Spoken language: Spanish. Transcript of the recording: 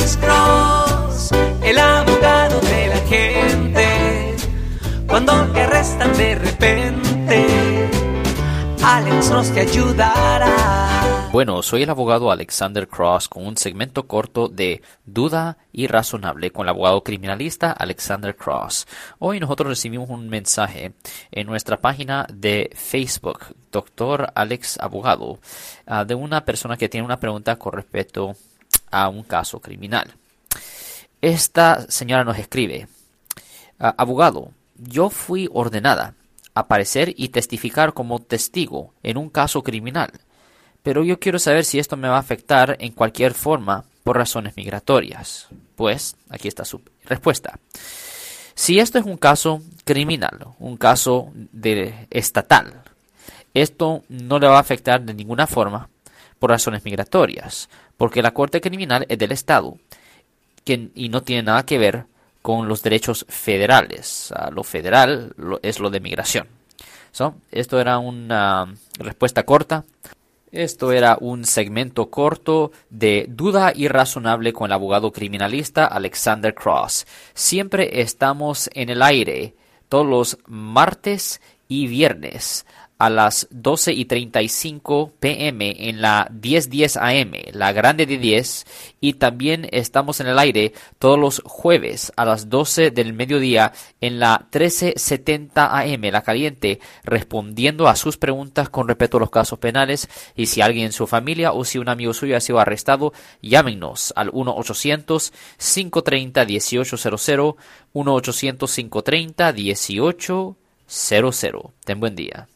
Cross, el abogado de la gente. Cuando te arrestan de repente, Alex te ayudará. Bueno, soy el abogado Alexander Cross con un segmento corto de Duda y Razonable con el abogado criminalista Alexander Cross. Hoy nosotros recibimos un mensaje en nuestra página de Facebook, Doctor Alex Abogado, ah, de una persona que tiene una pregunta con respecto a un caso criminal. Esta señora nos escribe, ah, abogado, yo fui ordenada a aparecer y testificar como testigo en un caso criminal, pero yo quiero saber si esto me va a afectar en cualquier forma por razones migratorias. Pues aquí está su respuesta. Si esto es un caso criminal, un caso de estatal, esto no le va a afectar de ninguna forma por razones migratorias, porque la Corte Criminal es del Estado y no tiene nada que ver con los derechos federales. lo federal es lo de migración. esto era una respuesta corta. Esto era un segmento corto de duda irrazonable con el abogado criminalista Alexander Cross. Siempre estamos en el aire todos los martes y viernes a las 12 y 35 pm en la 1010 AM, la grande de 10, y también estamos en el aire todos los jueves a las 12 del mediodía en la 1370 AM, la caliente, respondiendo a sus preguntas con respecto a los casos penales y si alguien en su familia o si un amigo suyo ha sido arrestado, llámenos al 1-800-530-1800, 1-800-530-1800. Ten buen día.